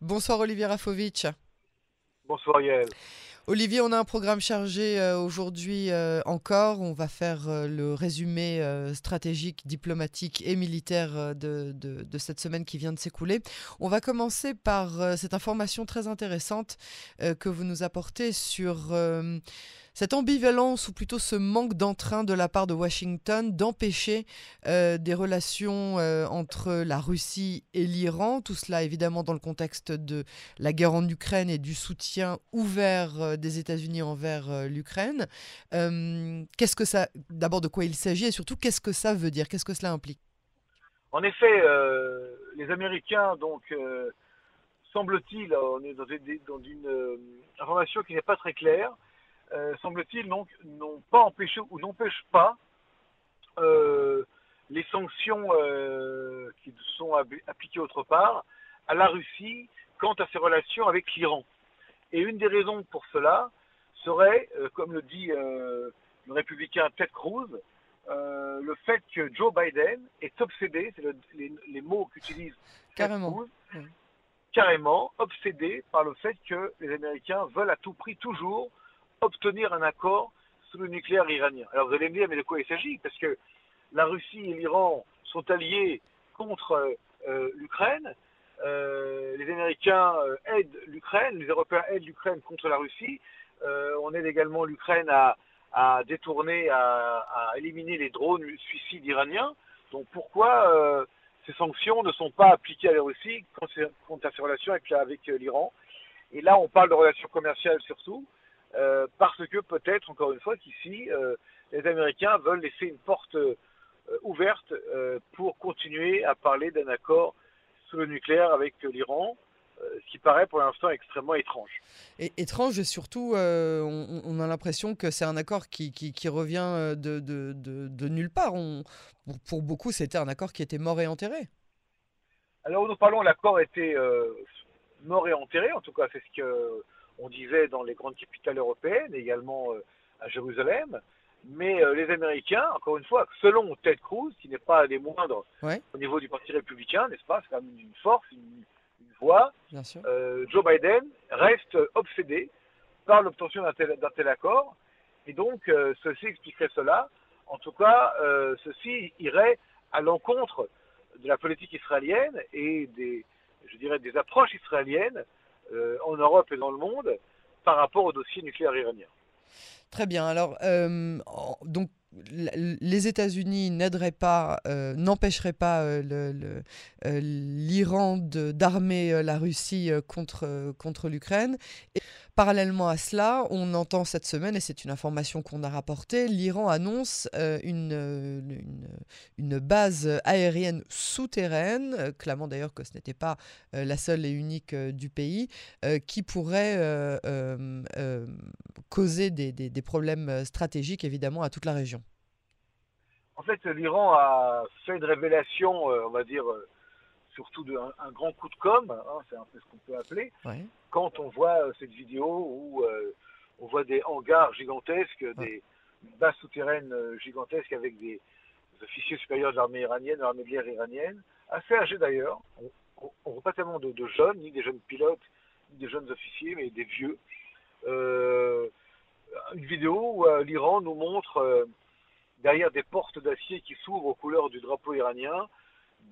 Bonsoir Olivier Rafovitch. Bonsoir Yael. Olivier, on a un programme chargé euh, aujourd'hui euh, encore. On va faire euh, le résumé stratégique, diplomatique et militaire de, de, cette semaine qui vient de s'écouler. On va commencer par cette information très intéressante que vous nous apportez sur cette ambivalence ou plutôt ce manque d'entrain de la part de Washington d'empêcher euh, des relations euh, entre la Russie et l'Iran, tout cela évidemment dans le contexte de la guerre en Ukraine et du soutien ouvert euh, des États-Unis envers l'Ukraine. qu'est-ce que ça, d'abord de quoi il s'agit et surtout qu'est-ce que ça veut dire, qu'est-ce que cela implique? En effet, les Américains donc semble-t-il, on est dans une, dans une information qui n'est pas très claire. Euh, semble-t-il, n'ont pas empêché ou n'empêchent pas euh, les sanctions euh, qui sont appliquées autre part à la Russie quant à ses relations avec l'Iran. Et une des raisons pour cela serait, comme le dit le républicain Ted Cruz, le fait que Joe Biden est obsédé, c'est les, mots qu'utilise carrément. carrément obsédé par le fait que les Américains veulent à tout prix toujours obtenir un accord sur le nucléaire iranien. Alors vous allez me dire, mais de quoi il s'agit? Parce que la Russie et l'Iran sont alliés contre euh, l'Ukraine. Euh, les Américains euh, aident l'Ukraine, les Européens aident l'Ukraine contre la Russie. on aide également l'Ukraine à, détourner, à, éliminer les drones suicides iraniens. Donc pourquoi ces sanctions ne sont pas appliquées à la Russie quant à ses relations avec l'Iran? Et là, on parle de relations commerciales surtout. Euh, parce que peut-être, encore une fois, qu'ici, euh, les Américains veulent laisser une porte euh, ouverte pour continuer à parler d'un accord sur le nucléaire avec l'Iran, ce qui paraît pour l'instant extrêmement étrange. Et, étrange, et surtout, on, a l'impression que c'est un accord qui, qui, revient de, de, de, nulle part. On, pour, beaucoup, c'était un accord qui était mort et enterré. Alors, nous parlons, l'accord était mort et enterré, en tout cas, c'est ce que on disait dans les grandes capitales européennes, également euh, à Jérusalem. Mais euh, les Américains, encore une fois, selon Ted Cruz, qui n'est pas des moindres au niveau du Parti républicain, n'est-ce pas C'est quand même une force, une, voix. Euh, Joe Biden reste obsédé par l'obtention d'un tel, accord. Et donc, ceci expliquerait cela. En tout cas, ceci irait à l'encontre de la politique israélienne et des, je dirais, des approches israéliennes en Europe et dans le monde par rapport au dossier nucléaire iranien. Très bien. Alors, euh, donc, les États-Unis euh, n'empêcheraient pas l'Iran d'armer la Russie contre, l'Ukraine. Parallèlement à cela, on entend cette semaine, et c'est une information qu'on a rapportée, l'Iran annonce euh, une, base aérienne souterraine, euh, clamant d'ailleurs que ce n'était pas euh, la seule et unique du pays, qui pourrait causer des, problèmes stratégiques évidemment à toute la région. En fait, l'Iran a fait une révélation, on va dire, surtout de, un, grand coup de com', hein, c'est un peu ce qu'on peut appeler, quand on voit euh, cette vidéo où euh, on voit des hangars gigantesques, des bases souterraines euh, gigantesques avec des, officiers supérieurs de l'armée iranienne, de l'armée de l'air iranienne, assez âgés d'ailleurs. On ne voit pas tellement de, jeunes, ni des jeunes pilotes, ni des jeunes officiers, mais des vieux. une vidéo où l'Iran nous montre derrière des portes d'acier qui s'ouvrent aux couleurs du drapeau iranien,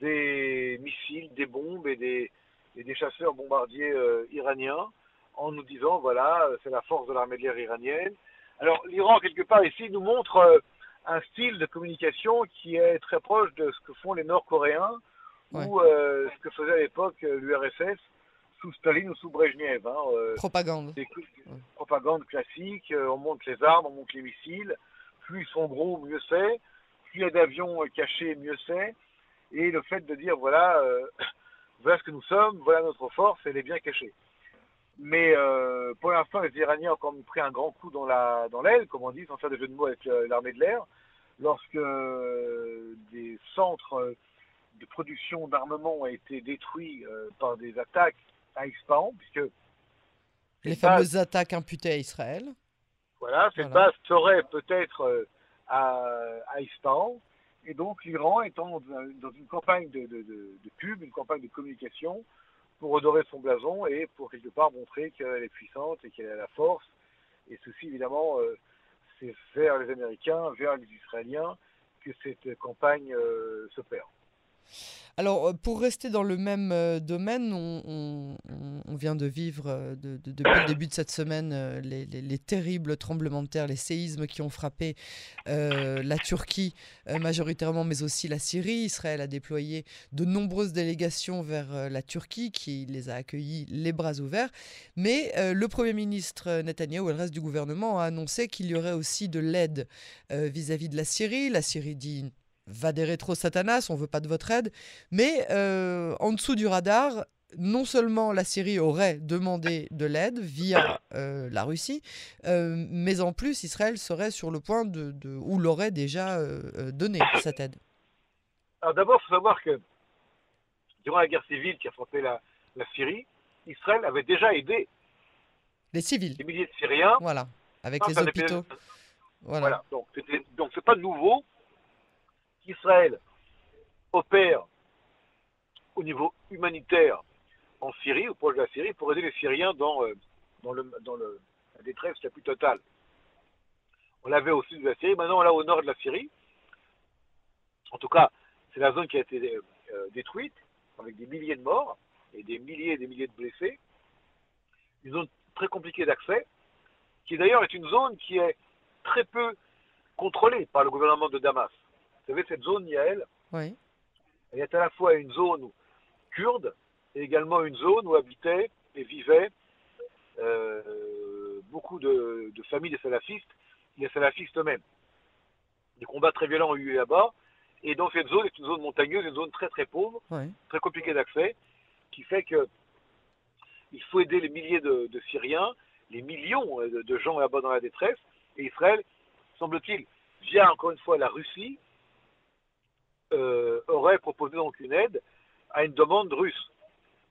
des missiles, des bombes et des, des chasseurs bombardiers euh, iraniens en nous disant voilà, euh, c'est la force de l'armée de l'air iranienne. Alors l'Iran, quelque part ici, nous montre euh, un style de communication qui est très proche de ce que font les Nord-Coréens ou ce que faisait à l'époque l'URSS sous Staline ou sous Brezhnev. Hein, propagande. Propagande classique, on monte les armes, on monte les missiles. Plus ils sont gros, mieux c'est. Plus il y a d'avions cachés, mieux c'est. Et le fait de dire, voilà, euh, voilà ce que nous sommes, voilà notre force, elle est bien cachée. Mais euh, pour l'instant, les Iraniens ont quand même pris un grand coup dans la dans l'aile, comme on dit, sans faire de jeu de mots avec euh, l'armée de l'air, lorsque des centres de production d'armement ont été détruits par des attaques à Ispahan, puisque les fameuses attaques imputées à Israël. Voilà, cette base serait peut-être à, à Ispahan. Et donc l'Iran étant dans une campagne de, pub, une campagne de communication, pour redorer son blason et pour quelque part montrer qu'elle est puissante et qu'elle a la force. Et ceci, évidemment, euh, c'est vers les Américains, vers les Israéliens que cette campagne euh, se perd. Alors, euh, pour rester dans le même euh, domaine, on, vient de vivre euh, depuis le début de cette semaine les, terribles tremblements de terre, les séismes qui ont frappé la Turquie majoritairement, mais aussi la Syrie. Israël a déployé de nombreuses délégations vers la Turquie qui les a accueillis les bras ouverts. Mais le Premier ministre Netanyahou et le reste du gouvernement a annoncé qu'il y aurait aussi de l'aide vis-à-vis de la Syrie. La Syrie dit va des rétro Satanas, on veut pas de votre aide. Mais euh, en dessous du radar, non seulement la Syrie aurait demandé de l'aide via euh, la Russie, euh, mais en plus Israël serait sur le point de, ou l'aurait déjà donné cette aide. Alors d'abord, il faut savoir que durant la guerre civile qui a frappé la, Syrie, Israël avait déjà aidé les civils, des milliers de Syriens, voilà, avec les hôpitaux. Voilà. voilà. Donc, donc c'est pas nouveau qu'Israël opère au niveau humanitaire en Syrie, au proche de la Syrie, pour aider les Syriens dans, euh, dans, le, dans le, la détresse la plus totale. On l'avait au sud de la Syrie, maintenant on l'a au nord de la Syrie. En tout cas, c'est la zone qui a été euh, détruite, avec des milliers de morts et des milliers et des milliers de blessés. Une zone très compliquée d'accès, qui d'ailleurs est une zone qui est très peu contrôlée par le gouvernement de Damas. Vous savez, cette zone Yael, oui. elle est à la fois une zone kurde et également une zone où habitaient et vivaient euh, beaucoup de, familles de salafistes, les salafistes eux-mêmes. Des combats très violents ont eu là-bas. Et donc cette zone est une zone montagneuse, une zone très très pauvre, très compliquée d'accès, qui fait que il faut aider les milliers de, Syriens, les millions de, de gens là-bas dans la détresse. Et Israël, semble-t-il, via encore une fois la Russie, euh, aurait proposé donc une aide à une demande russe.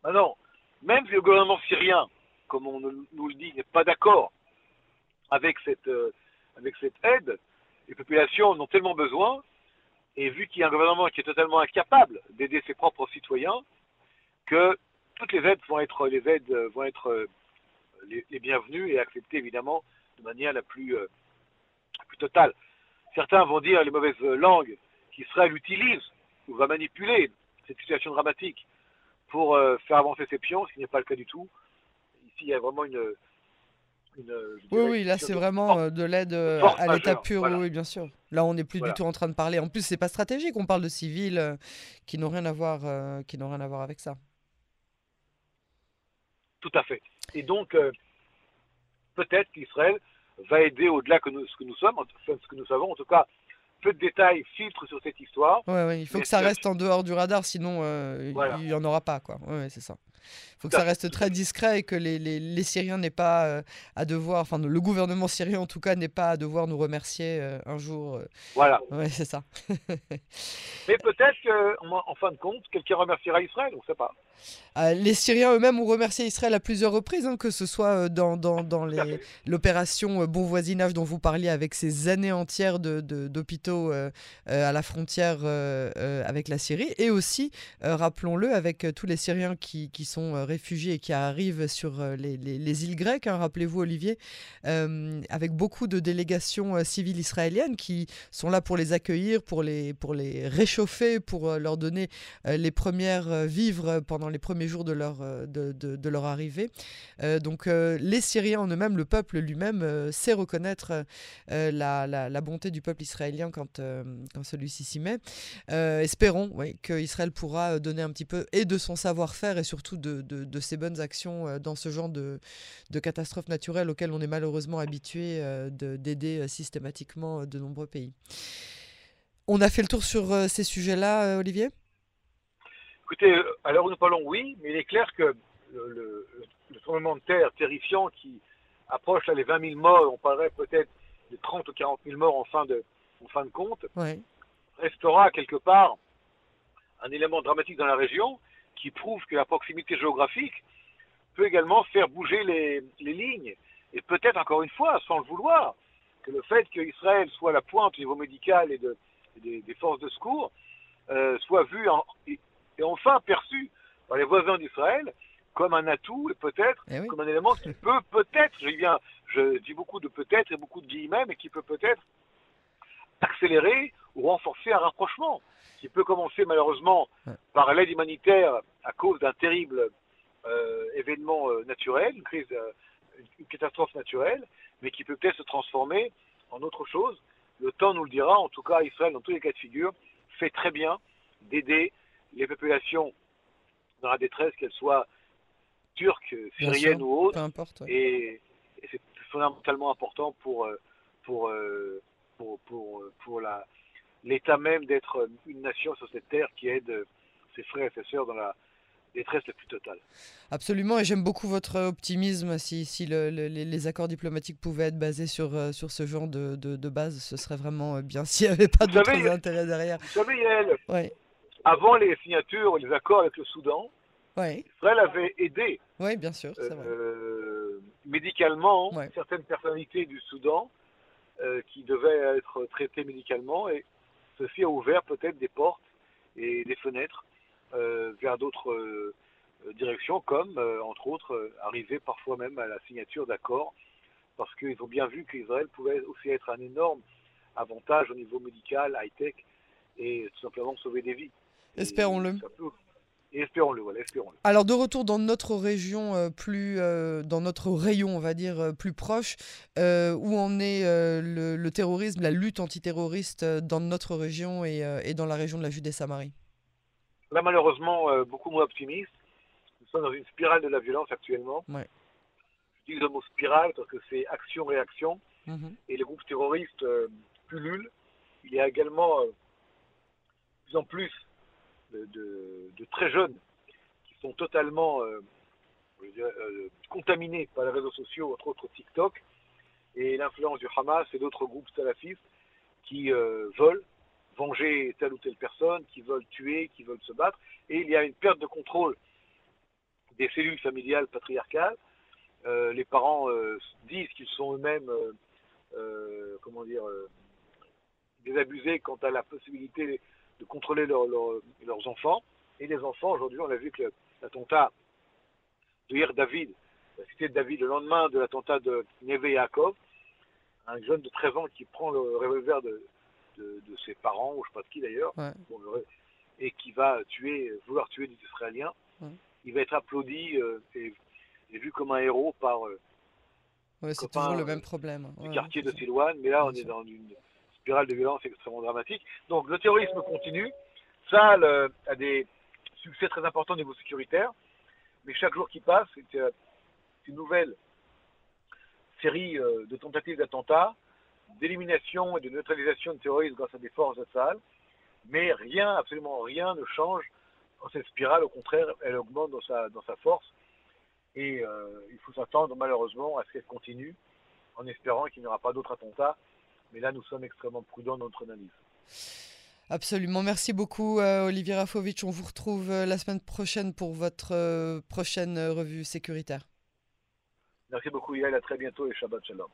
Maintenant, même si le gouvernement syrien, comme on nous le dit, n'est pas d'accord avec cette, euh, avec cette aide, les populations en ont tellement besoin, et vu qu'il y a un gouvernement qui est totalement incapable d'aider ses propres citoyens, que toutes les aides vont être, les aides vont être euh, les, bienvenues et acceptées évidemment de manière la plus, la plus totale. Certains vont dire les mauvaises langues qu'Israël utilise ou va manipuler cette situation dramatique pour euh, faire avancer ses pions, ce qui n'est pas le cas du tout. Ici, il y a vraiment une. oui, oui, là, c'est vraiment euh, de l'aide euh, à l'état pur, oui, bien sûr. Là, on n'est plus du tout en train de parler. En plus, c'est pas stratégique. On parle de civils qui n'ont rien à voir, qui n'ont rien à voir avec ça. Tout à fait. Et donc, peut-être qu'Israël va aider au-delà de ce que nous sommes, ce que nous savons. En tout cas, peu de détails filtrent sur cette histoire. Ouais, il faut que ça reste en dehors du radar, sinon euh, il n'y en aura pas. Quoi. Ouais, c'est ça. Il faut que ça reste très discret et que les, les, les Syriens n'aient pas euh, à devoir, enfin le gouvernement syrien en tout cas n'ait pas à devoir nous remercier euh, un jour. Voilà. Ouais, c'est ça. Mais peut-être qu'en en fin de compte, quelqu'un remerciera Israël, on ne sait pas. Euh, les Syriens eux-mêmes ont remercié Israël à plusieurs reprises, hein, que ce soit euh, dans, dans, dans l'opération euh, Bon Voisinage dont vous parliez avec ces années entières d'hôpitaux de, à la frontière avec la Syrie, et aussi, rappelons-le, avec tous les Syriens qui, qui, sont réfugiés et qui arrivent sur les, les, îles grecques, hein, rappelez-vous Olivier, avec beaucoup de délégations civiles israéliennes qui sont là pour les accueillir, pour les, pour les réchauffer, pour leur donner les premières vivres pendant les premiers jours de leur, euh, de, de, leur arrivée. Euh, donc euh, les Syriens en eux-mêmes, le peuple lui-même, sait reconnaître la, la, bonté du peuple israélien quand, quand celui-ci s'y met. espérons oui, qu'Israël pourra donner un petit peu et de son savoir-faire et surtout de, de, ses bonnes actions dans ce genre de, de catastrophes naturelles auxquelles on est malheureusement habitué d'aider systématiquement de nombreux pays. On a fait le tour sur ces sujets-là, Olivier? Écoutez, à l'heure où nous parlons, oui, mais il est clair que le, le, tremblement de terre terrifiant qui approche les 20 000 morts, on parlerait peut-être de 30 ou 40 000 morts en fin de, en fin de compte, restera quelque part un élément dramatique dans la région qui prouve que la proximité géographique peut également faire bouger les, les lignes. Et peut-être encore une fois, sans le vouloir, que le fait qu'Israël soit la pointe au niveau médical et de, des, forces de secours euh, soit vu en, et enfin perçu par les voisins d'Israël comme un atout et peut-être Eh oui. comme un élément qui peut peut-être, je dis beaucoup de peut-être et beaucoup de guillemets, mais qui peut peut-être accélérer ou renforcer un rapprochement, qui peut commencer malheureusement par l'aide humanitaire à cause d'un terrible euh, événement euh, naturel, une crise, euh, une- catastrophe naturelle, mais qui peut peut-être se transformer en autre chose. Le temps nous le dira. En tout cas, Israël, dans tous les cas de figure, fait très bien d'aider les populations dans la détresse, qu'elles soient turques, syriennes sûr. ou autres. Importe. ouais. Et, et c'est fondamentalement important pour, pour, euh, pour la, l'état même d'être une nation sur cette terre qui aide euh, ses frères et ses sœurs dans la détresse la plus totale. Absolument, et j'aime beaucoup votre optimisme. Si, si le- le- les, accords diplomatiques pouvaient être basés sur, euh, sur ce genre de, de, de base, ce serait vraiment euh, bien s'il n'y avait pas d'autres intérêts derrière. Vous savez, Yael, Ouais, avant les signatures, les accords avec le Soudan, ouais, Israël avait aidé ouais, bien sûr, vrai. euh, médicalement certaines personnalités du Soudan euh, qui devaient être traitées médicalement et ceci a ouvert peut-être des portes et des fenêtres euh, vers d'autres euh, directions comme euh, entre autres arriver parfois même à la signature d'accords parce qu'ils ont bien vu qu'Israël pouvait aussi être un énorme avantage au niveau médical, high-tech et tout simplement sauver des vies. Espérons-le. Et espérons-le, voilà, espérons-le. Alors de retour dans notre région euh, plus, euh, dans notre rayon, on va dire euh, plus proche, où en est le, le terrorisme, la lutte antiterroriste dans notre région et, et dans la région de la Judée-Samarie? Là, malheureusement, beaucoup moins optimiste. Nous sommes dans une spirale de la violence actuellement. Ouais. J'utilise le mot spirale parce que c'est action-réaction. Mhm. Et les groupes terroristes pullulent. Il y a également de plus en plus de, très jeunes qui sont totalement euh, euh, contaminés par les réseaux sociaux, entre autres TikTok, et l'influence du Hamas et d'autres groupes salafistes qui euh, veulent venger telle ou telle personne, qui veulent tuer, qui veulent se battre. Et il y a une perte de contrôle des cellules familiales patriarcales. Les parents disent qu'ils sont eux-mêmes, comment dire, désabusés quant à la possibilité de contrôler leur- leur- leurs enfants. Et les enfants, aujourd'hui, on a vu que l'attentat de hier David, la cité de David, le lendemain de l'attentat de Neve Yaakov, un jeune de 13 ans qui prend le revolver de, de, de ses parents, ou je ne sais pas de qui d'ailleurs, Ouais. et qui va tuer, vouloir tuer des Israéliens, Ouais. il va être applaudi euh, et, et vu comme un héros par euh, Ouais, c'est copains, toujours le euh, même problème. du Ouais, quartier de. Silouane, mais là on est dans une spirale de violence extrêmement dramatique. Donc le terrorisme continue, ça le- a des succès très importants au niveau sécuritaire, mais chaque jour qui passe, c'est euh, une nouvelle série euh, de tentatives d'attentats, d'élimination et de neutralisation de terroristes grâce à des forces de salle, mais rien, absolument rien ne change dans cette spirale, au contraire, elle augmente dans sa, dans sa force, et euh, il faut s'attendre malheureusement à ce qu'elle continue en espérant qu'il n'y aura pas d'autres attentats. Mais là, nous sommes extrêmement prudents dans notre analyse. Absolument. Merci beaucoup, euh, Olivier Rafovitch. On vous retrouve euh, la semaine prochaine pour votre euh, prochaine revue sécuritaire. Merci beaucoup, Yael. À très bientôt et Shabbat Shalom.